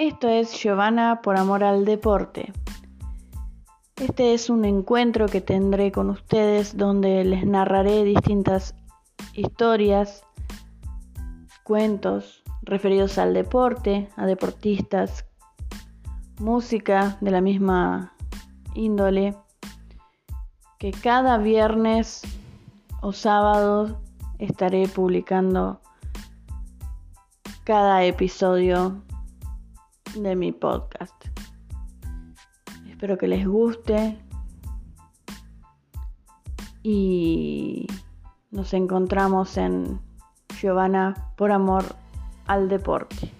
Esto es Giovanna por amor al deporte. Este es un encuentro que tendré con ustedes donde les narraré distintas historias, cuentos referidos al deporte, a deportistas, música de la misma índole, que cada viernes o sábado estaré publicando cada episodio de mi podcast. Espero que les guste y nos encontramos en Giovanna por amor al deporte.